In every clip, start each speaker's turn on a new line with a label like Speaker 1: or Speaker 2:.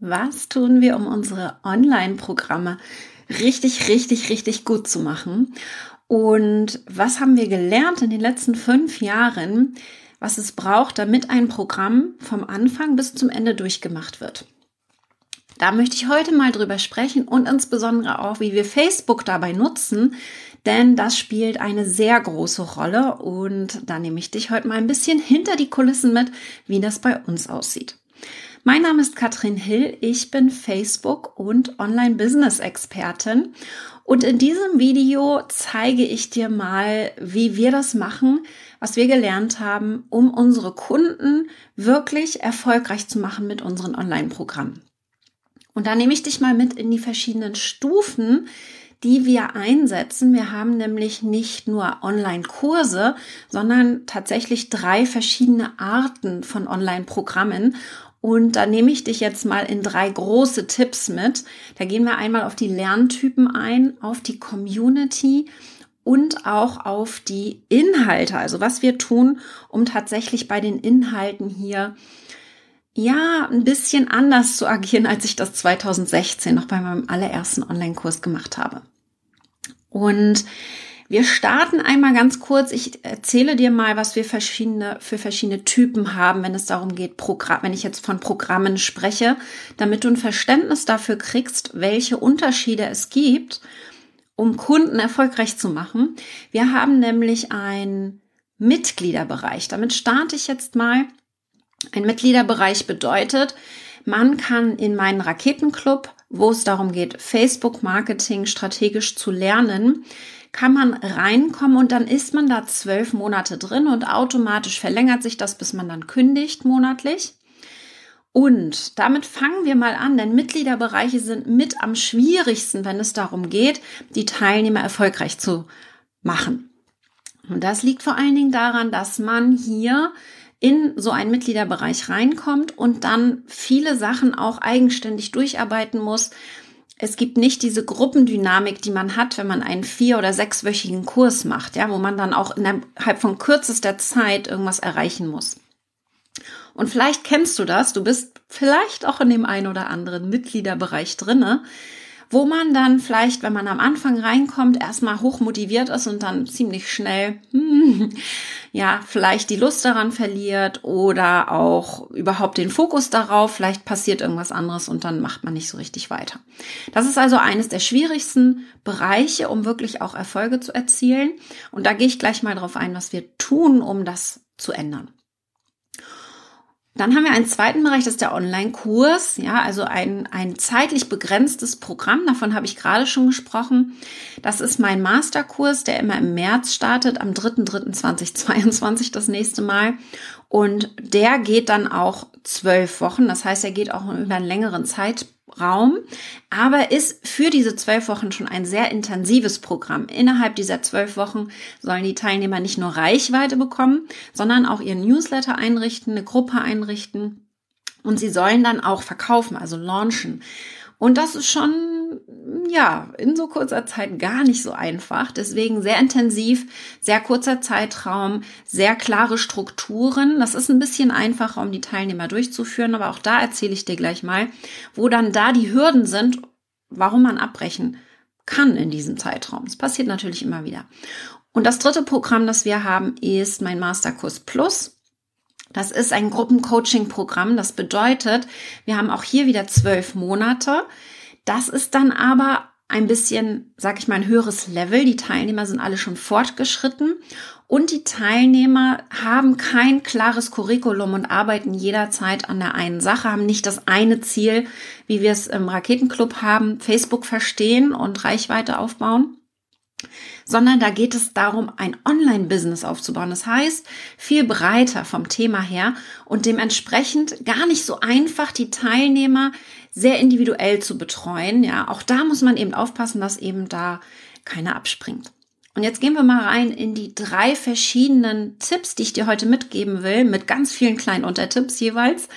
Speaker 1: Was tun wir, um unsere Online-Programme richtig, richtig, richtig gut zu machen? Und was haben wir gelernt in den letzten fünf Jahren, was es braucht, damit ein Programm vom Anfang bis zum Ende durchgemacht wird? Da möchte ich heute mal drüber sprechen und insbesondere auch, wie wir Facebook dabei nutzen, denn das spielt eine sehr große Rolle und da nehme ich dich heute mal ein bisschen hinter die Kulissen mit, wie das bei uns aussieht. Mein Name ist Katrin Hill, ich bin Facebook- und Online-Business-Expertin und in diesem Video zeige ich dir mal, wie wir das machen, was wir gelernt haben, um unsere Kunden wirklich erfolgreich zu machen mit unseren Online-Programmen. Und da nehme ich dich mal mit in die verschiedenen Stufen, die wir einsetzen. Wir haben nämlich nicht nur Online-Kurse, sondern tatsächlich drei verschiedene Arten von Online-Programmen. Und da nehme ich dich jetzt mal in drei große Tipps mit. Da gehen wir einmal auf die Lerntypen ein, auf die Community und auch auf die Inhalte. Also was wir tun, um tatsächlich bei den Inhalten hier ja, ein bisschen anders zu agieren, als ich das 2016 noch bei meinem allerersten Online-Kurs gemacht habe. Und wir starten einmal ganz kurz. Ich erzähle dir mal, was wir verschiedene, für verschiedene Typen haben, wenn es darum geht, Programm, wenn ich jetzt von Programmen spreche, damit du ein Verständnis dafür kriegst, welche Unterschiede es gibt, um Kunden erfolgreich zu machen. Wir haben nämlich einen Mitgliederbereich. Damit starte ich jetzt mal. Ein Mitgliederbereich bedeutet, man kann in meinen Raketenclub, wo es darum geht, Facebook-Marketing strategisch zu lernen, kann man reinkommen und dann ist man da zwölf Monate drin und automatisch verlängert sich das, bis man dann kündigt monatlich. Und damit fangen wir mal an, denn Mitgliederbereiche sind mit am schwierigsten, wenn es darum geht, die Teilnehmer erfolgreich zu machen. Und das liegt vor allen Dingen daran, dass man hier in so einen Mitgliederbereich reinkommt und dann viele Sachen auch eigenständig durcharbeiten muss es gibt nicht diese Gruppendynamik, die man hat, wenn man einen vier- oder sechswöchigen Kurs macht, ja, wo man dann auch innerhalb von kürzester Zeit irgendwas erreichen muss. Und vielleicht kennst du das, du bist vielleicht auch in dem einen oder anderen Mitgliederbereich drinne, wo man dann vielleicht, wenn man am Anfang reinkommt, erstmal hoch motiviert ist und dann ziemlich schnell, hm, ja, vielleicht die Lust daran verliert oder auch überhaupt den Fokus darauf, vielleicht passiert irgendwas anderes und dann macht man nicht so richtig weiter. Das ist also eines der schwierigsten Bereiche, um wirklich auch Erfolge zu erzielen. Und da gehe ich gleich mal drauf ein, was wir tun, um das zu ändern. Dann haben wir einen zweiten Bereich, das ist der Online-Kurs, ja, also ein, ein zeitlich begrenztes Programm, davon habe ich gerade schon gesprochen. Das ist mein Masterkurs, der immer im März startet, am 3.3.2022 das nächste Mal. Und der geht dann auch zwölf Wochen, das heißt, er geht auch über einen längeren Zeitraum Raum, aber ist für diese zwölf Wochen schon ein sehr intensives Programm. Innerhalb dieser zwölf Wochen sollen die Teilnehmer nicht nur Reichweite bekommen, sondern auch ihren Newsletter einrichten, eine Gruppe einrichten und sie sollen dann auch verkaufen, also launchen. Und das ist schon, ja, in so kurzer Zeit gar nicht so einfach. Deswegen sehr intensiv, sehr kurzer Zeitraum, sehr klare Strukturen. Das ist ein bisschen einfacher, um die Teilnehmer durchzuführen. Aber auch da erzähle ich dir gleich mal, wo dann da die Hürden sind, warum man abbrechen kann in diesem Zeitraum. Das passiert natürlich immer wieder. Und das dritte Programm, das wir haben, ist mein Masterkurs Plus. Das ist ein Gruppencoaching-Programm. Das bedeutet, wir haben auch hier wieder zwölf Monate. Das ist dann aber ein bisschen, sag ich mal, ein höheres Level. Die Teilnehmer sind alle schon fortgeschritten und die Teilnehmer haben kein klares Curriculum und arbeiten jederzeit an der einen Sache, haben nicht das eine Ziel, wie wir es im Raketenclub haben, Facebook verstehen und Reichweite aufbauen, sondern da geht es darum, ein Online-Business aufzubauen. Das heißt, viel breiter vom Thema her und dementsprechend gar nicht so einfach, die Teilnehmer sehr individuell zu betreuen. Ja, auch da muss man eben aufpassen, dass eben da keiner abspringt. Und jetzt gehen wir mal rein in die drei verschiedenen Tipps, die ich dir heute mitgeben will, mit ganz vielen kleinen Untertipps jeweils,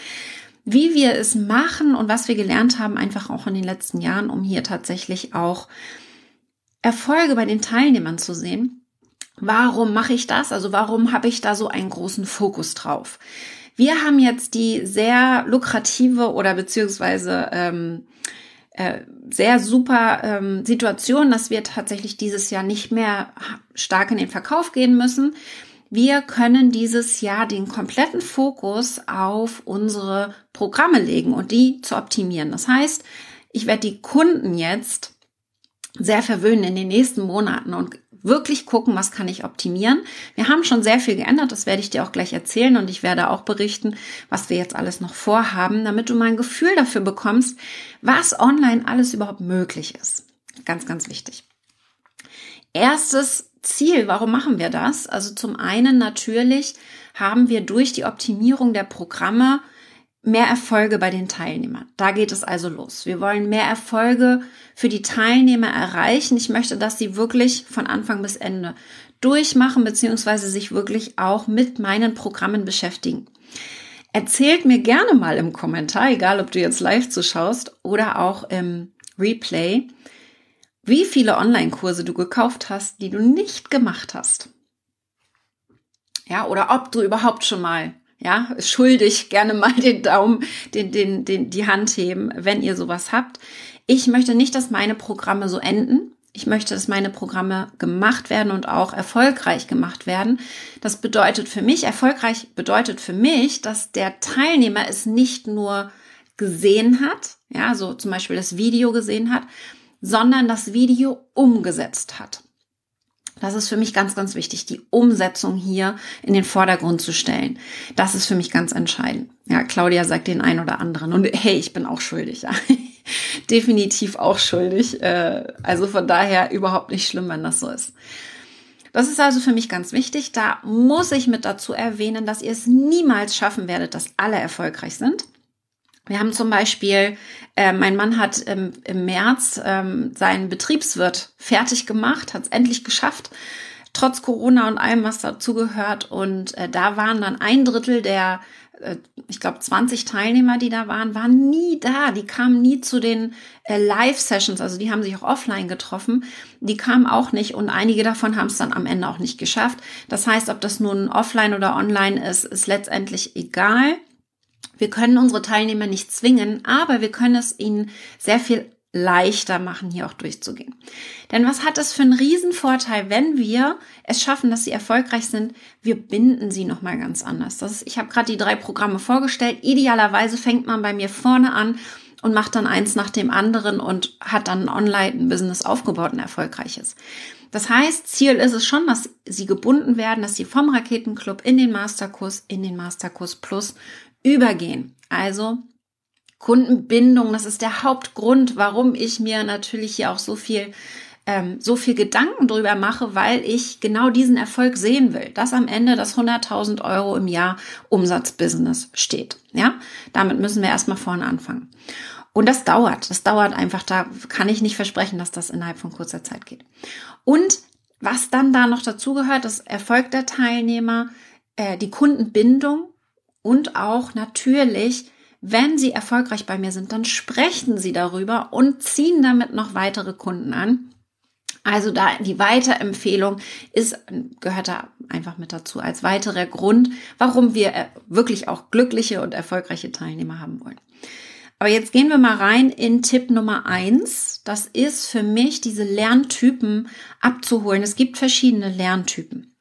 Speaker 1: wie wir es machen und was wir gelernt haben, einfach auch in den letzten Jahren, um hier tatsächlich auch Erfolge bei den Teilnehmern zu sehen. Warum mache ich das? Also warum habe ich da so einen großen Fokus drauf? Wir haben jetzt die sehr lukrative oder beziehungsweise ähm, äh, sehr super ähm, Situation, dass wir tatsächlich dieses Jahr nicht mehr stark in den Verkauf gehen müssen. Wir können dieses Jahr den kompletten Fokus auf unsere Programme legen und die zu optimieren. Das heißt, ich werde die Kunden jetzt sehr verwöhnen in den nächsten Monaten und wirklich gucken, was kann ich optimieren. Wir haben schon sehr viel geändert, das werde ich dir auch gleich erzählen und ich werde auch berichten, was wir jetzt alles noch vorhaben, damit du mal ein Gefühl dafür bekommst, was online alles überhaupt möglich ist. Ganz, ganz wichtig. Erstes Ziel, warum machen wir das? Also zum einen natürlich haben wir durch die Optimierung der Programme mehr Erfolge bei den Teilnehmern. Da geht es also los. Wir wollen mehr Erfolge für die Teilnehmer erreichen. Ich möchte, dass sie wirklich von Anfang bis Ende durchmachen, beziehungsweise sich wirklich auch mit meinen Programmen beschäftigen. Erzählt mir gerne mal im Kommentar, egal ob du jetzt live zuschaust oder auch im Replay, wie viele Online-Kurse du gekauft hast, die du nicht gemacht hast. Ja, oder ob du überhaupt schon mal ja, schuldig gerne mal den Daumen, den, den, den, die Hand heben, wenn ihr sowas habt. Ich möchte nicht, dass meine Programme so enden. Ich möchte, dass meine Programme gemacht werden und auch erfolgreich gemacht werden. Das bedeutet für mich, erfolgreich bedeutet für mich, dass der Teilnehmer es nicht nur gesehen hat, ja, so zum Beispiel das Video gesehen hat, sondern das Video umgesetzt hat. Das ist für mich ganz, ganz wichtig, die Umsetzung hier in den Vordergrund zu stellen. Das ist für mich ganz entscheidend. Ja, Claudia sagt den einen oder anderen. Und hey, ich bin auch schuldig. Ja. Definitiv auch schuldig. Äh, also von daher überhaupt nicht schlimm, wenn das so ist. Das ist also für mich ganz wichtig. Da muss ich mit dazu erwähnen, dass ihr es niemals schaffen werdet, dass alle erfolgreich sind. Wir haben zum Beispiel, äh, mein Mann hat ähm, im März ähm, seinen Betriebswirt fertig gemacht, hat es endlich geschafft, trotz Corona und allem, was dazugehört. Und äh, da waren dann ein Drittel der, äh, ich glaube, 20 Teilnehmer, die da waren, waren nie da. Die kamen nie zu den äh, Live-Sessions, also die haben sich auch offline getroffen. Die kamen auch nicht und einige davon haben es dann am Ende auch nicht geschafft. Das heißt, ob das nun offline oder online ist, ist letztendlich egal. Wir können unsere Teilnehmer nicht zwingen, aber wir können es ihnen sehr viel leichter machen, hier auch durchzugehen. Denn was hat es für einen Riesenvorteil, wenn wir es schaffen, dass sie erfolgreich sind? Wir binden sie nochmal ganz anders. Das ist, ich habe gerade die drei Programme vorgestellt. Idealerweise fängt man bei mir vorne an und macht dann eins nach dem anderen und hat dann online ein Business aufgebaut, ein erfolgreiches. Das heißt, Ziel ist es schon, dass sie gebunden werden, dass sie vom Raketenclub in den Masterkurs, in den Masterkurs Plus übergehen. Also Kundenbindung, das ist der Hauptgrund, warum ich mir natürlich hier auch so viel ähm, so viel Gedanken drüber mache, weil ich genau diesen Erfolg sehen will, dass am Ende das 100.000 Euro im Jahr Umsatzbusiness steht. Ja, damit müssen wir erstmal vorne anfangen. Und das dauert, das dauert einfach, da kann ich nicht versprechen, dass das innerhalb von kurzer Zeit geht. Und was dann da noch dazu gehört, das Erfolg der Teilnehmer, äh, die Kundenbindung, und auch natürlich, wenn sie erfolgreich bei mir sind, dann sprechen sie darüber und ziehen damit noch weitere Kunden an. Also da die Weiterempfehlung ist, gehört da einfach mit dazu als weiterer Grund, warum wir äh, wirklich auch glückliche und erfolgreiche Teilnehmer haben wollen. Aber jetzt gehen wir mal rein in Tipp Nummer eins. Das ist für mich, diese Lerntypen abzuholen. Es gibt verschiedene Lerntypen.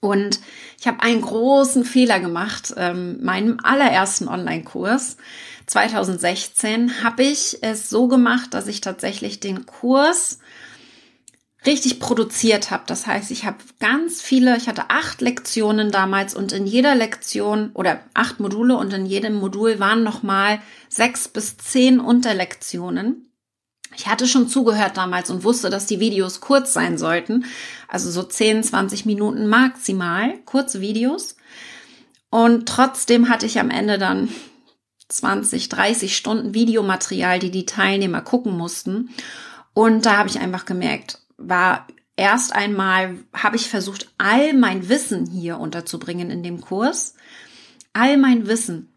Speaker 1: Und ich habe einen großen Fehler gemacht. Ähm, meinem allerersten Online-Kurs 2016 habe ich es so gemacht, dass ich tatsächlich den Kurs richtig produziert habe. Das heißt, ich habe ganz viele, ich hatte acht Lektionen damals und in jeder Lektion oder acht Module und in jedem Modul waren nochmal sechs bis zehn Unterlektionen. Ich hatte schon zugehört damals und wusste, dass die Videos kurz sein sollten. Also so 10, 20 Minuten maximal, kurze Videos. Und trotzdem hatte ich am Ende dann 20, 30 Stunden Videomaterial, die die Teilnehmer gucken mussten. Und da habe ich einfach gemerkt, war erst einmal, habe ich versucht, all mein Wissen hier unterzubringen in dem Kurs. All mein Wissen.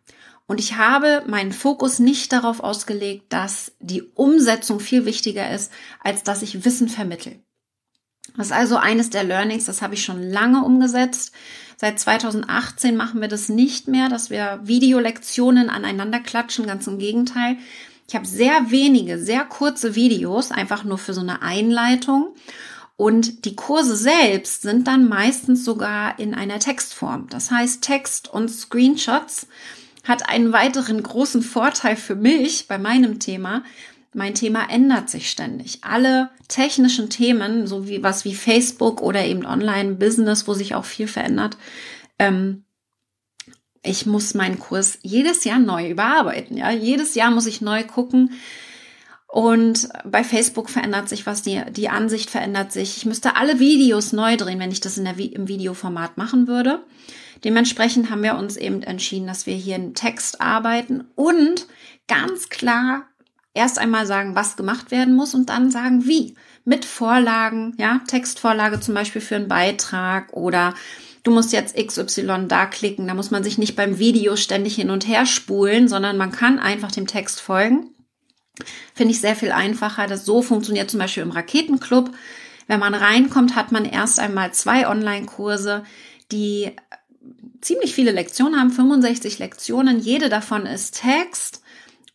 Speaker 1: Und ich habe meinen Fokus nicht darauf ausgelegt, dass die Umsetzung viel wichtiger ist, als dass ich Wissen vermittel. Das ist also eines der Learnings, das habe ich schon lange umgesetzt. Seit 2018 machen wir das nicht mehr, dass wir Videolektionen aneinander klatschen, ganz im Gegenteil. Ich habe sehr wenige, sehr kurze Videos, einfach nur für so eine Einleitung. Und die Kurse selbst sind dann meistens sogar in einer Textform. Das heißt, Text und Screenshots hat einen weiteren großen Vorteil für mich bei meinem Thema. Mein Thema ändert sich ständig. Alle technischen Themen, so wie was wie Facebook oder eben Online-Business, wo sich auch viel verändert, ähm, ich muss meinen Kurs jedes Jahr neu überarbeiten. Ja, jedes Jahr muss ich neu gucken. Und bei Facebook verändert sich was, die, die Ansicht verändert sich. Ich müsste alle Videos neu drehen, wenn ich das in der, im Videoformat machen würde. Dementsprechend haben wir uns eben entschieden, dass wir hier in Text arbeiten und ganz klar erst einmal sagen, was gemacht werden muss und dann sagen, wie. Mit Vorlagen, ja, Textvorlage zum Beispiel für einen Beitrag oder du musst jetzt XY da klicken. Da muss man sich nicht beim Video ständig hin und her spulen, sondern man kann einfach dem Text folgen. Finde ich sehr viel einfacher. Das so funktioniert zum Beispiel im Raketenclub. Wenn man reinkommt, hat man erst einmal zwei Online-Kurse, die ziemlich viele Lektionen haben, 65 Lektionen. Jede davon ist Text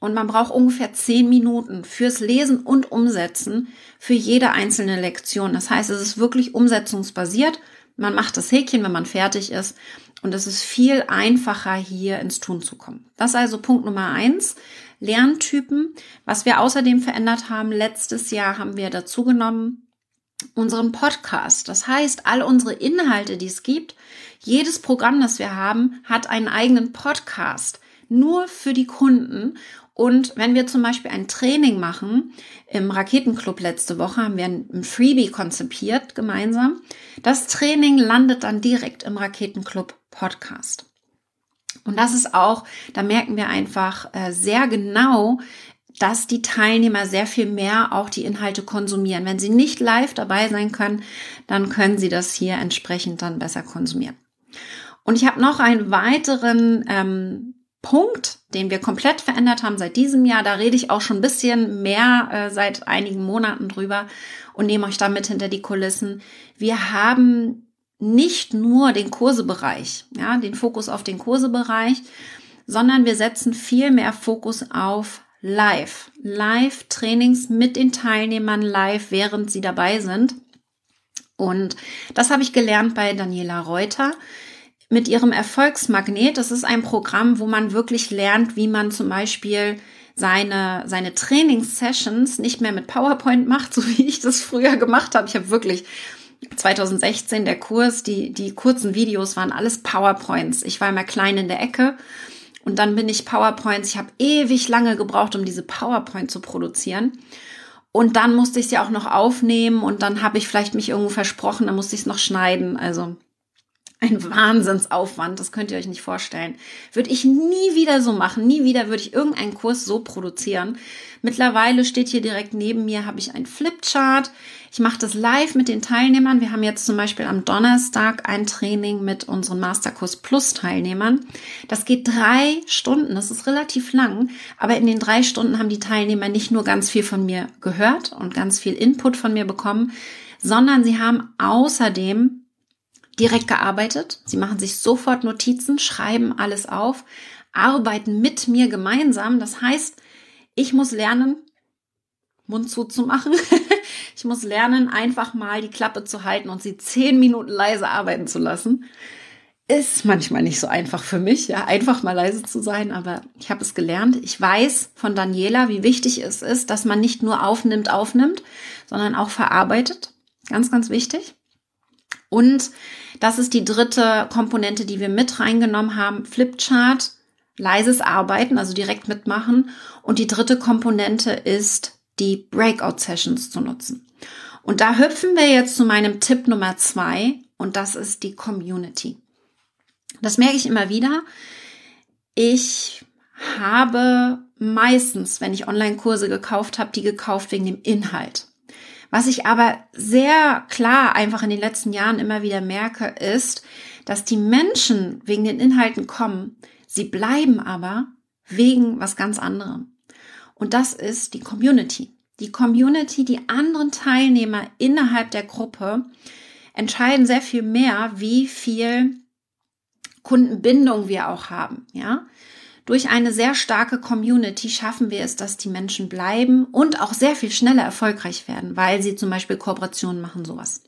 Speaker 1: und man braucht ungefähr zehn Minuten fürs Lesen und Umsetzen für jede einzelne Lektion. Das heißt, es ist wirklich umsetzungsbasiert man macht das Häkchen, wenn man fertig ist. Und es ist viel einfacher, hier ins Tun zu kommen. Das ist also Punkt Nummer eins. Lerntypen. Was wir außerdem verändert haben, letztes Jahr haben wir dazu genommen, unseren Podcast. Das heißt, all unsere Inhalte, die es gibt, jedes Programm, das wir haben, hat einen eigenen Podcast. Nur für die Kunden. Und wenn wir zum Beispiel ein Training machen, im Raketenclub letzte Woche haben wir ein Freebie konzipiert gemeinsam. Das Training landet dann direkt im Raketenclub Podcast. Und das ist auch, da merken wir einfach äh, sehr genau, dass die Teilnehmer sehr viel mehr auch die Inhalte konsumieren. Wenn sie nicht live dabei sein können, dann können sie das hier entsprechend dann besser konsumieren. Und ich habe noch einen weiteren ähm, Punkt, den wir komplett verändert haben seit diesem Jahr. Da rede ich auch schon ein bisschen mehr äh, seit einigen Monaten drüber und nehme euch damit hinter die Kulissen. Wir haben nicht nur den Kursebereich, ja, den Fokus auf den Kursebereich, sondern wir setzen viel mehr Fokus auf Live. Live-Trainings mit den Teilnehmern live, während sie dabei sind. Und das habe ich gelernt bei Daniela Reuter mit ihrem Erfolgsmagnet. Das ist ein Programm, wo man wirklich lernt, wie man zum Beispiel seine, seine Trainingssessions nicht mehr mit PowerPoint macht, so wie ich das früher gemacht habe. Ich habe wirklich 2016 der Kurs, die, die kurzen Videos waren alles PowerPoints. Ich war immer klein in der Ecke und dann bin ich PowerPoints. Ich habe ewig lange gebraucht, um diese PowerPoint zu produzieren. Und dann musste ich sie auch noch aufnehmen und dann habe ich vielleicht mich irgendwo versprochen, dann musste ich es noch schneiden. Also ein Wahnsinnsaufwand, das könnt ihr euch nicht vorstellen. Würde ich nie wieder so machen, nie wieder würde ich irgendeinen Kurs so produzieren. Mittlerweile steht hier direkt neben mir, habe ich ein Flipchart. Ich mache das live mit den Teilnehmern. Wir haben jetzt zum Beispiel am Donnerstag ein Training mit unseren Masterkurs Plus Teilnehmern. Das geht drei Stunden, das ist relativ lang, aber in den drei Stunden haben die Teilnehmer nicht nur ganz viel von mir gehört und ganz viel Input von mir bekommen, sondern sie haben außerdem direkt gearbeitet. Sie machen sich sofort Notizen, schreiben alles auf, arbeiten mit mir gemeinsam. Das heißt, ich muss lernen, Mund zuzumachen. ich muss lernen, einfach mal die Klappe zu halten und sie zehn Minuten leise arbeiten zu lassen. Ist manchmal nicht so einfach für mich, ja, einfach mal leise zu sein, aber ich habe es gelernt. Ich weiß von Daniela, wie wichtig es ist, dass man nicht nur aufnimmt, aufnimmt, sondern auch verarbeitet. Ganz, ganz wichtig. Und das ist die dritte Komponente, die wir mit reingenommen haben. Flipchart, leises Arbeiten, also direkt mitmachen. Und die dritte Komponente ist, die Breakout-Sessions zu nutzen. Und da hüpfen wir jetzt zu meinem Tipp Nummer zwei und das ist die Community. Das merke ich immer wieder. Ich habe meistens, wenn ich Online-Kurse gekauft habe, die gekauft wegen dem Inhalt. Was ich aber sehr klar einfach in den letzten Jahren immer wieder merke, ist, dass die Menschen wegen den Inhalten kommen, sie bleiben aber wegen was ganz anderem. Und das ist die Community. Die Community, die anderen Teilnehmer innerhalb der Gruppe entscheiden sehr viel mehr, wie viel Kundenbindung wir auch haben, ja. Durch eine sehr starke Community schaffen wir es, dass die Menschen bleiben und auch sehr viel schneller erfolgreich werden, weil sie zum Beispiel Kooperationen machen, sowas.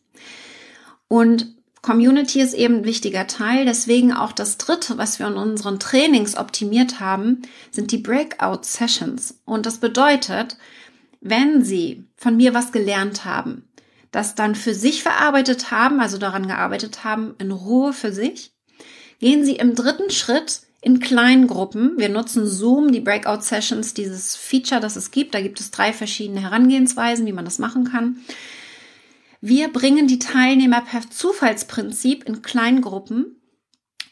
Speaker 1: Und Community ist eben ein wichtiger Teil. Deswegen auch das dritte, was wir in unseren Trainings optimiert haben, sind die Breakout Sessions. Und das bedeutet, wenn Sie von mir was gelernt haben, das dann für sich verarbeitet haben, also daran gearbeitet haben, in Ruhe für sich, gehen Sie im dritten Schritt in kleinen Gruppen. Wir nutzen Zoom, die Breakout Sessions, dieses Feature, das es gibt. Da gibt es drei verschiedene Herangehensweisen, wie man das machen kann. Wir bringen die Teilnehmer per Zufallsprinzip in Kleingruppen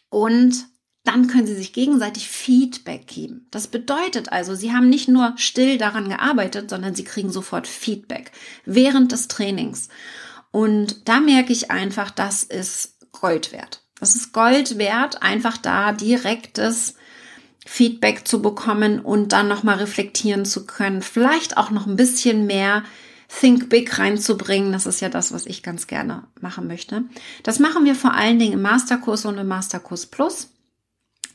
Speaker 1: und dann können sie sich gegenseitig Feedback geben. Das bedeutet also, sie haben nicht nur still daran gearbeitet, sondern sie kriegen sofort Feedback während des Trainings. Und da merke ich einfach, das ist Gold wert. Das ist Gold wert, einfach da direktes Feedback zu bekommen und dann nochmal reflektieren zu können. Vielleicht auch noch ein bisschen mehr Think Big reinzubringen. Das ist ja das, was ich ganz gerne machen möchte. Das machen wir vor allen Dingen im Masterkurs und im Masterkurs Plus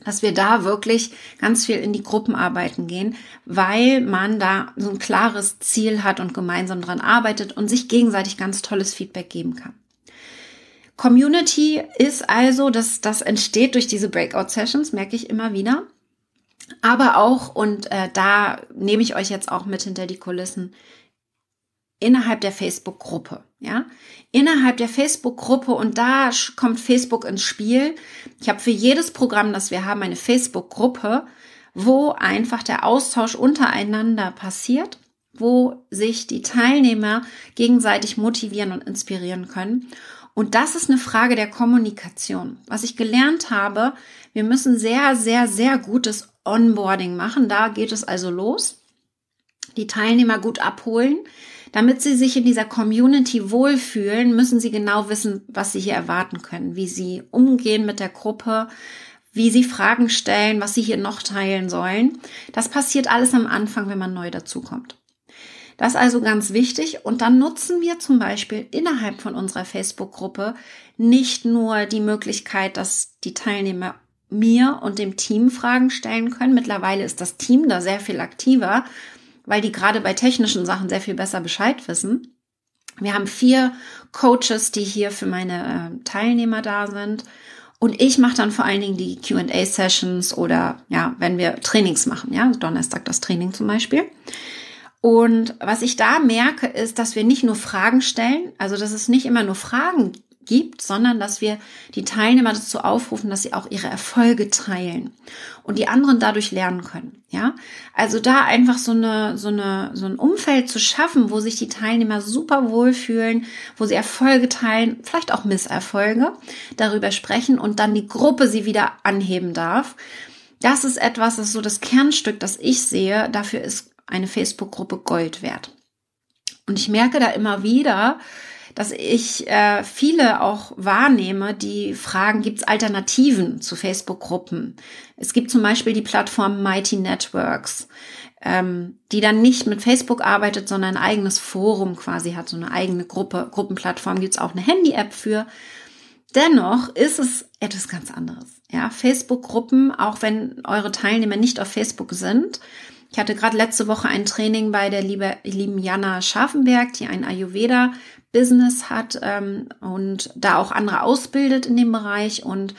Speaker 1: dass wir da wirklich ganz viel in die Gruppenarbeiten gehen, weil man da so ein klares Ziel hat und gemeinsam dran arbeitet und sich gegenseitig ganz tolles Feedback geben kann. Community ist also, dass das entsteht durch diese Breakout Sessions, merke ich immer wieder. Aber auch, und äh, da nehme ich euch jetzt auch mit hinter die Kulissen, innerhalb der Facebook-Gruppe, ja, innerhalb der Facebook-Gruppe und da kommt Facebook ins Spiel. Ich habe für jedes Programm, das wir haben, eine Facebook-Gruppe, wo einfach der Austausch untereinander passiert, wo sich die Teilnehmer gegenseitig motivieren und inspirieren können. Und das ist eine Frage der Kommunikation. Was ich gelernt habe, wir müssen sehr, sehr, sehr gutes Onboarding machen. Da geht es also los. Die Teilnehmer gut abholen damit sie sich in dieser Community wohlfühlen, müssen sie genau wissen, was sie hier erwarten können, wie sie umgehen mit der Gruppe, wie sie Fragen stellen, was sie hier noch teilen sollen. Das passiert alles am Anfang, wenn man neu dazukommt. Das ist also ganz wichtig. Und dann nutzen wir zum Beispiel innerhalb von unserer Facebook-Gruppe nicht nur die Möglichkeit, dass die Teilnehmer mir und dem Team Fragen stellen können. Mittlerweile ist das Team da sehr viel aktiver weil die gerade bei technischen Sachen sehr viel besser Bescheid wissen. Wir haben vier Coaches, die hier für meine äh, Teilnehmer da sind. Und ich mache dann vor allen Dingen die QA-Sessions oder ja, wenn wir Trainings machen, ja, Donnerstag das Training zum Beispiel. Und was ich da merke, ist, dass wir nicht nur Fragen stellen, also dass es nicht immer nur Fragen gibt, sondern dass wir die Teilnehmer dazu aufrufen, dass sie auch ihre Erfolge teilen und die anderen dadurch lernen können. Ja, also da einfach so eine, so eine, so ein Umfeld zu schaffen, wo sich die Teilnehmer super wohlfühlen, wo sie Erfolge teilen, vielleicht auch Misserfolge, darüber sprechen und dann die Gruppe sie wieder anheben darf. Das ist etwas, das ist so das Kernstück, das ich sehe. Dafür ist eine Facebook-Gruppe Gold wert. Und ich merke da immer wieder, dass ich äh, viele auch wahrnehme, die fragen, gibt es Alternativen zu Facebook-Gruppen? Es gibt zum Beispiel die Plattform Mighty Networks, ähm, die dann nicht mit Facebook arbeitet, sondern ein eigenes Forum quasi hat, so eine eigene Gruppe, Gruppenplattform. Gibt es auch eine Handy-App für. Dennoch ist es etwas ganz anderes. Ja, Facebook-Gruppen, auch wenn eure Teilnehmer nicht auf Facebook sind, ich hatte gerade letzte Woche ein Training bei der liebe, lieben Jana Scharfenberg, die ein Ayurveda Business hat ähm, und da auch andere ausbildet in dem Bereich. Und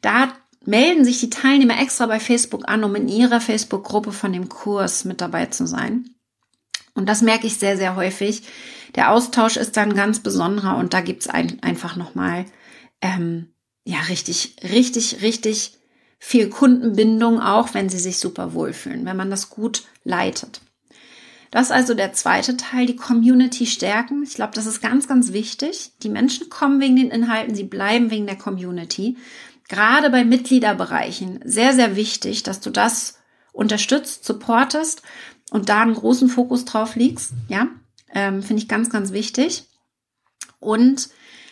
Speaker 1: da melden sich die Teilnehmer extra bei Facebook an, um in ihrer Facebook-Gruppe von dem Kurs mit dabei zu sein. Und das merke ich sehr, sehr häufig. Der Austausch ist dann ganz besonderer und da gibt's ein, einfach nochmal ähm, ja richtig, richtig, richtig viel Kundenbindung, auch wenn sie sich super wohlfühlen, wenn man das gut leitet. Das ist also der zweite Teil, die Community stärken. Ich glaube, das ist ganz, ganz wichtig. Die Menschen kommen wegen den Inhalten, sie bleiben wegen der Community. Gerade bei Mitgliederbereichen sehr, sehr wichtig, dass du das unterstützt, supportest und da einen großen Fokus drauf legst. Ja, ähm, finde ich ganz, ganz wichtig. Und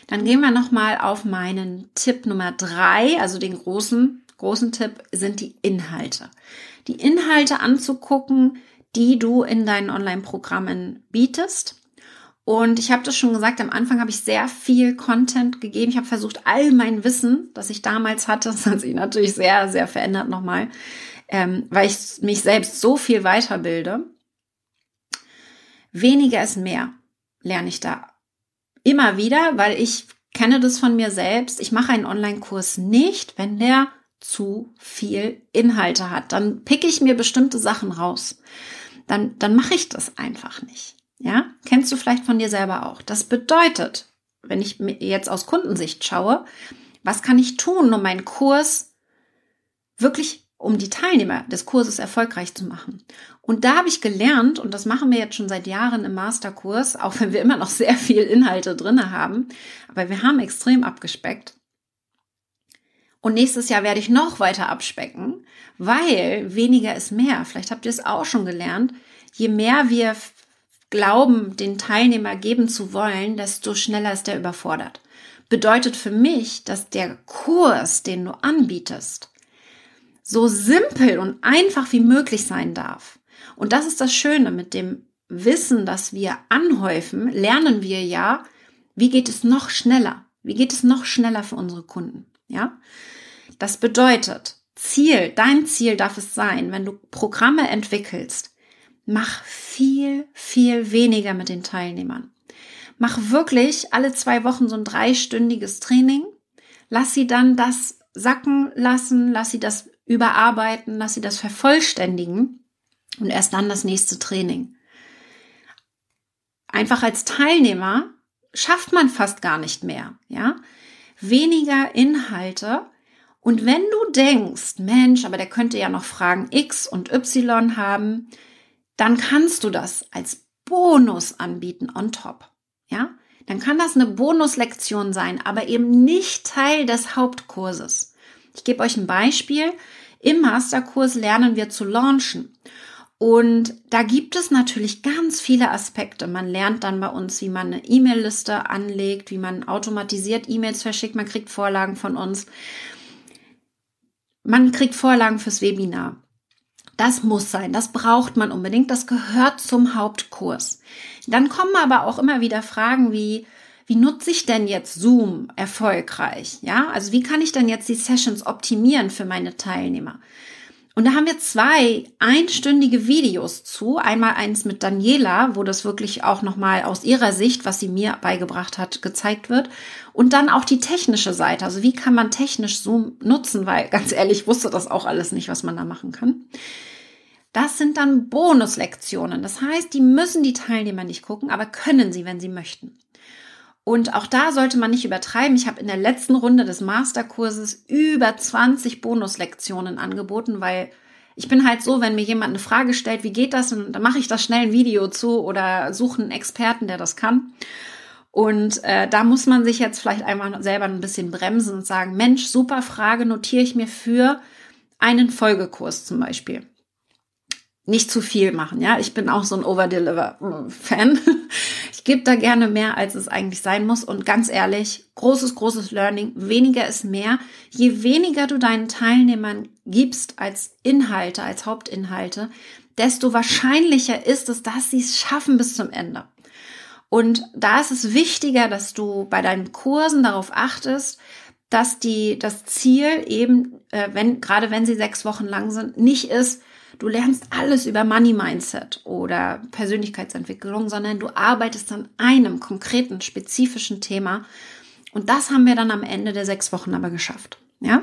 Speaker 1: dann gehen wir nochmal auf meinen Tipp Nummer drei, also den großen großen Tipp sind die Inhalte. Die Inhalte anzugucken, die du in deinen Online-Programmen bietest. Und ich habe das schon gesagt, am Anfang habe ich sehr viel Content gegeben. Ich habe versucht, all mein Wissen, das ich damals hatte, das hat sich natürlich sehr, sehr verändert nochmal, ähm, weil ich mich selbst so viel weiterbilde. Weniger ist mehr, lerne ich da immer wieder, weil ich kenne das von mir selbst. Ich mache einen Online-Kurs nicht, wenn der zu viel Inhalte hat. Dann picke ich mir bestimmte Sachen raus. Dann, dann mache ich das einfach nicht. Ja, kennst du vielleicht von dir selber auch. Das bedeutet, wenn ich jetzt aus Kundensicht schaue, was kann ich tun, um meinen Kurs wirklich, um die Teilnehmer des Kurses erfolgreich zu machen? Und da habe ich gelernt, und das machen wir jetzt schon seit Jahren im Masterkurs, auch wenn wir immer noch sehr viel Inhalte drinne haben, aber wir haben extrem abgespeckt. Und nächstes Jahr werde ich noch weiter abspecken, weil weniger ist mehr. Vielleicht habt ihr es auch schon gelernt. Je mehr wir glauben, den Teilnehmer geben zu wollen, desto schneller ist er überfordert. Bedeutet für mich, dass der Kurs, den du anbietest, so simpel und einfach wie möglich sein darf. Und das ist das Schöne mit dem Wissen, das wir anhäufen, lernen wir ja, wie geht es noch schneller? Wie geht es noch schneller für unsere Kunden? Ja? Das bedeutet, Ziel, dein Ziel darf es sein, wenn du Programme entwickelst, mach viel, viel weniger mit den Teilnehmern. Mach wirklich alle zwei Wochen so ein dreistündiges Training. Lass sie dann das sacken lassen, lass sie das überarbeiten, lass sie das vervollständigen und erst dann das nächste Training. Einfach als Teilnehmer schafft man fast gar nicht mehr, ja? Weniger Inhalte. Und wenn du denkst, Mensch, aber der könnte ja noch Fragen X und Y haben, dann kannst du das als Bonus anbieten on top, ja? Dann kann das eine Bonuslektion sein, aber eben nicht Teil des Hauptkurses. Ich gebe euch ein Beispiel. Im Masterkurs lernen wir zu launchen. Und da gibt es natürlich ganz viele Aspekte. Man lernt dann bei uns, wie man eine E-Mail-Liste anlegt, wie man automatisiert E-Mails verschickt. Man kriegt Vorlagen von uns. Man kriegt Vorlagen fürs Webinar. Das muss sein, das braucht man unbedingt, das gehört zum Hauptkurs. Dann kommen aber auch immer wieder Fragen wie, wie nutze ich denn jetzt Zoom erfolgreich? Ja, also wie kann ich denn jetzt die Sessions optimieren für meine Teilnehmer? Und da haben wir zwei einstündige Videos zu. Einmal eins mit Daniela, wo das wirklich auch nochmal aus ihrer Sicht, was sie mir beigebracht hat, gezeigt wird. Und dann auch die technische Seite. Also wie kann man technisch Zoom nutzen? Weil ganz ehrlich, ich wusste das auch alles nicht, was man da machen kann. Das sind dann Bonuslektionen. Das heißt, die müssen die Teilnehmer nicht gucken, aber können sie, wenn sie möchten. Und auch da sollte man nicht übertreiben. Ich habe in der letzten Runde des Masterkurses über 20 Bonuslektionen angeboten, weil ich bin halt so, wenn mir jemand eine Frage stellt, wie geht das, dann mache ich da schnell ein Video zu oder suche einen Experten, der das kann. Und äh, da muss man sich jetzt vielleicht einmal selber ein bisschen bremsen und sagen, Mensch, super Frage, notiere ich mir für einen Folgekurs zum Beispiel nicht zu viel machen. Ja, ich bin auch so ein Overdeliver-Fan. Ich gebe da gerne mehr, als es eigentlich sein muss. Und ganz ehrlich, großes, großes Learning. Weniger ist mehr. Je weniger du deinen Teilnehmern gibst als Inhalte, als Hauptinhalte, desto wahrscheinlicher ist es, dass sie es schaffen bis zum Ende. Und da ist es wichtiger, dass du bei deinen Kursen darauf achtest, dass die, das Ziel eben, äh, wenn, gerade wenn sie sechs Wochen lang sind, nicht ist, du lernst alles über Money Mindset oder Persönlichkeitsentwicklung, sondern du arbeitest an einem konkreten, spezifischen Thema. Und das haben wir dann am Ende der sechs Wochen aber geschafft. Ja,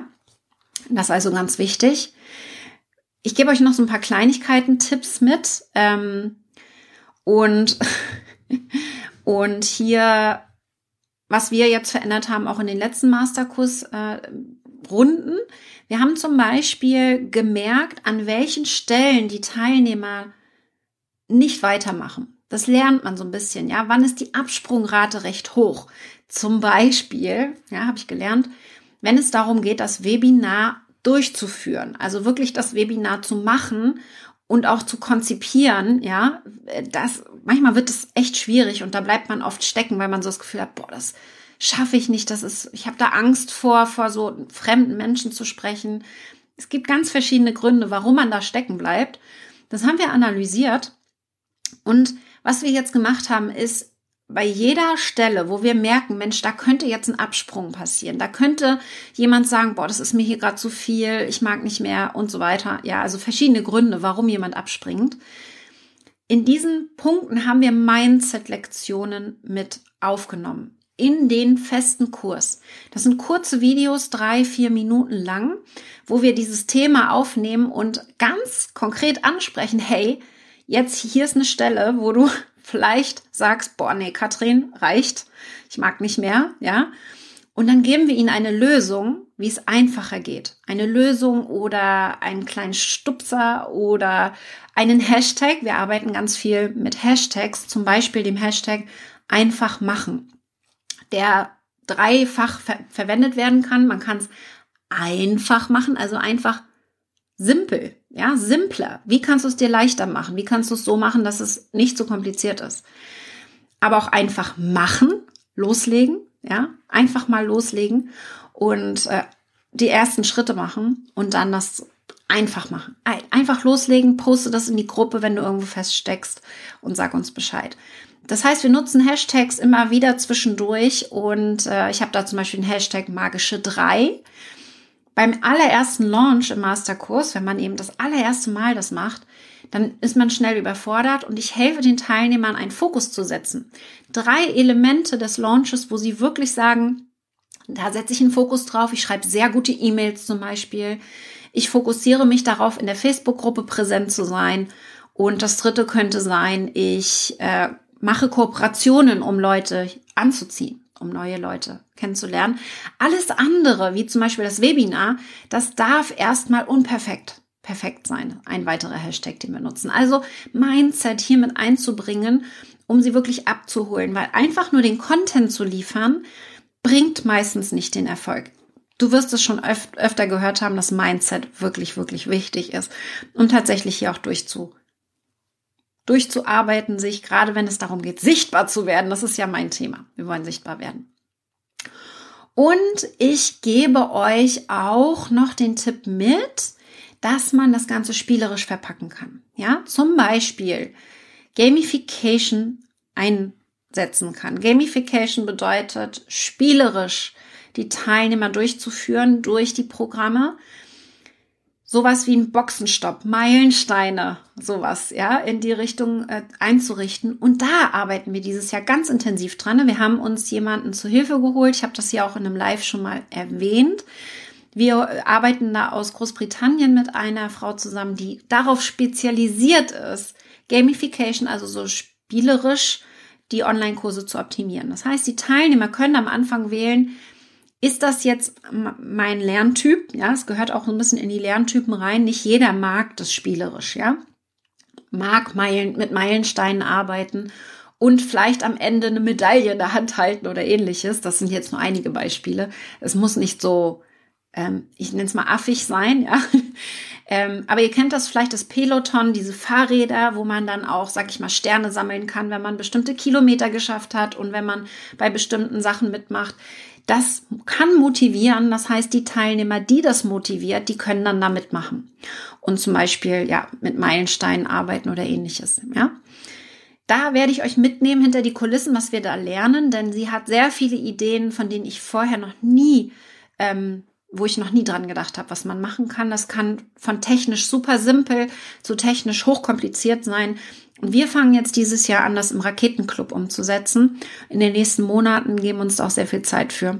Speaker 1: das ist also ganz wichtig. Ich gebe euch noch so ein paar Kleinigkeiten, Tipps mit. Ähm, und, und hier, was wir jetzt verändert haben, auch in den letzten Masterkurs, äh, Runden. Wir haben zum Beispiel gemerkt, an welchen Stellen die Teilnehmer nicht weitermachen. Das lernt man so ein bisschen, ja. Wann ist die Absprungrate recht hoch? Zum Beispiel, ja, habe ich gelernt, wenn es darum geht, das Webinar durchzuführen, also wirklich das Webinar zu machen und auch zu konzipieren, ja, das, manchmal wird es echt schwierig und da bleibt man oft stecken, weil man so das Gefühl hat, boah, das schaffe ich nicht, das ist, ich habe da Angst vor, vor so fremden Menschen zu sprechen. Es gibt ganz verschiedene Gründe, warum man da stecken bleibt. Das haben wir analysiert. Und was wir jetzt gemacht haben, ist bei jeder Stelle, wo wir merken, Mensch, da könnte jetzt ein Absprung passieren, da könnte jemand sagen, boah, das ist mir hier gerade zu viel, ich mag nicht mehr und so weiter. Ja, also verschiedene Gründe, warum jemand abspringt. In diesen Punkten haben wir Mindset-Lektionen mit aufgenommen in den festen Kurs. Das sind kurze Videos, drei, vier Minuten lang, wo wir dieses Thema aufnehmen und ganz konkret ansprechen, hey, jetzt hier ist eine Stelle, wo du vielleicht sagst, boah, nee, Katrin, reicht, ich mag nicht mehr, ja. Und dann geben wir ihnen eine Lösung, wie es einfacher geht. Eine Lösung oder einen kleinen Stupser oder einen Hashtag. Wir arbeiten ganz viel mit Hashtags, zum Beispiel dem Hashtag einfach machen, der dreifach ver verwendet werden kann. Man kann es einfach machen, also einfach simpel, ja, simpler. Wie kannst du es dir leichter machen? Wie kannst du es so machen, dass es nicht so kompliziert ist? Aber auch einfach machen, loslegen, ja, einfach mal loslegen und äh, die ersten Schritte machen und dann das einfach machen. Einfach loslegen, poste das in die Gruppe, wenn du irgendwo feststeckst und sag uns Bescheid. Das heißt, wir nutzen Hashtags immer wieder zwischendurch und äh, ich habe da zum Beispiel den Hashtag magische 3. Beim allerersten Launch im Masterkurs, wenn man eben das allererste Mal das macht, dann ist man schnell überfordert und ich helfe den Teilnehmern, einen Fokus zu setzen. Drei Elemente des Launches, wo sie wirklich sagen, da setze ich einen Fokus drauf. Ich schreibe sehr gute E-Mails zum Beispiel. Ich fokussiere mich darauf, in der Facebook-Gruppe präsent zu sein. Und das dritte könnte sein, ich äh, mache Kooperationen, um Leute anzuziehen, um neue Leute kennenzulernen. Alles andere, wie zum Beispiel das Webinar, das darf erstmal unperfekt perfekt sein. Ein weiterer Hashtag, den wir nutzen. Also Mindset hier mit einzubringen, um sie wirklich abzuholen, weil einfach nur den Content zu liefern, bringt meistens nicht den Erfolg. Du wirst es schon öf öfter gehört haben, dass Mindset wirklich, wirklich wichtig ist und tatsächlich hier auch durchzu, durchzuarbeiten, sich gerade wenn es darum geht, sichtbar zu werden. Das ist ja mein Thema. Wir wollen sichtbar werden. Und ich gebe euch auch noch den Tipp mit, dass man das Ganze spielerisch verpacken kann. Ja, zum Beispiel Gamification einsetzen kann. Gamification bedeutet spielerisch die Teilnehmer durchzuführen durch die Programme. Sowas wie ein Boxenstopp, Meilensteine, sowas, ja, in die Richtung äh, einzurichten. Und da arbeiten wir dieses Jahr ganz intensiv dran. Wir haben uns jemanden zu Hilfe geholt. Ich habe das ja auch in einem Live schon mal erwähnt. Wir arbeiten da aus Großbritannien mit einer Frau zusammen, die darauf spezialisiert ist, Gamification, also so spielerisch die Online-Kurse zu optimieren. Das heißt, die Teilnehmer können am Anfang wählen, ist das jetzt mein Lerntyp? Ja, es gehört auch ein bisschen in die Lerntypen rein. Nicht jeder mag das spielerisch, ja. Mag Meilen, mit Meilensteinen arbeiten und vielleicht am Ende eine Medaille in der Hand halten oder ähnliches. Das sind jetzt nur einige Beispiele. Es muss nicht so, ähm, ich nenne es mal affig sein, ja. Ähm, aber ihr kennt das vielleicht, das Peloton, diese Fahrräder, wo man dann auch, sag ich mal, Sterne sammeln kann, wenn man bestimmte Kilometer geschafft hat und wenn man bei bestimmten Sachen mitmacht. Das kann motivieren. Das heißt, die Teilnehmer, die das motiviert, die können dann da mitmachen. Und zum Beispiel, ja, mit Meilensteinen arbeiten oder ähnliches, ja. Da werde ich euch mitnehmen hinter die Kulissen, was wir da lernen, denn sie hat sehr viele Ideen, von denen ich vorher noch nie, ähm, wo ich noch nie dran gedacht habe, was man machen kann. Das kann von technisch super simpel zu technisch hochkompliziert sein. Und wir fangen jetzt dieses Jahr an, das im Raketenclub umzusetzen. In den nächsten Monaten geben uns auch sehr viel Zeit für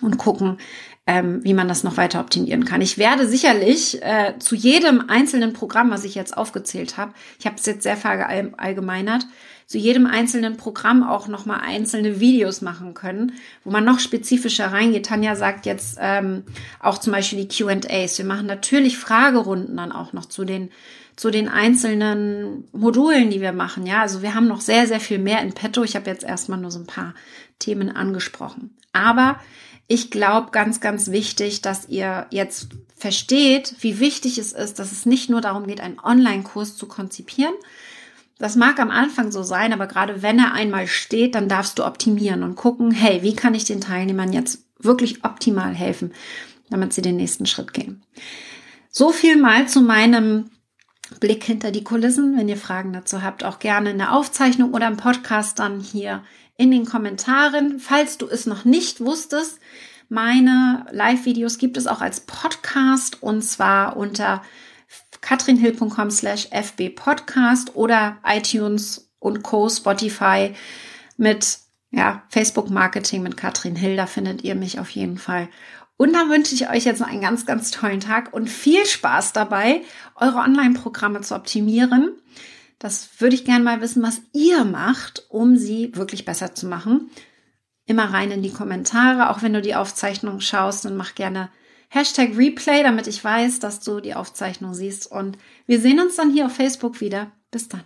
Speaker 1: und gucken, ähm, wie man das noch weiter optimieren kann. Ich werde sicherlich äh, zu jedem einzelnen Programm, was ich jetzt aufgezählt habe, ich habe es jetzt sehr verallgemeinert, zu jedem einzelnen Programm auch nochmal einzelne Videos machen können, wo man noch spezifischer reingeht. Tanja sagt jetzt ähm, auch zum Beispiel die QAs. Wir machen natürlich Fragerunden dann auch noch zu den zu den einzelnen Modulen, die wir machen. Ja, also wir haben noch sehr, sehr viel mehr in petto. Ich habe jetzt erstmal nur so ein paar Themen angesprochen. Aber ich glaube ganz, ganz wichtig, dass ihr jetzt versteht, wie wichtig es ist, dass es nicht nur darum geht, einen Online-Kurs zu konzipieren, Das mag am Anfang so sein, aber gerade wenn er einmal steht, dann darfst du optimieren und gucken, hey, wie kann ich den Teilnehmern jetzt wirklich optimal helfen, damit sie den nächsten Schritt gehen. So viel mal zu meinem Blick hinter die Kulissen. Wenn ihr Fragen dazu habt, auch gerne in der Aufzeichnung oder im Podcast dann hier in den Kommentaren. Falls du es noch nicht wusstest, meine Live-Videos gibt es auch als Podcast und zwar unter katrinhill.com slash fbpodcast oder iTunes und Co. Spotify mit ja, Facebook Marketing mit Katrin Hill. Da findet ihr mich auf jeden Fall. Und dann wünsche ich euch jetzt einen ganz, ganz tollen Tag und viel Spaß dabei, eure Online-Programme zu optimieren. Das würde ich gerne mal wissen, was ihr macht, um sie wirklich besser zu machen. Immer rein in die Kommentare. Auch wenn du die Aufzeichnung schaust, dann mach gerne Hashtag Replay, damit ich weiß, dass du die Aufzeichnung siehst. Und wir sehen uns dann hier auf Facebook wieder. Bis dann.